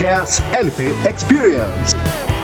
Podcast LP Experience.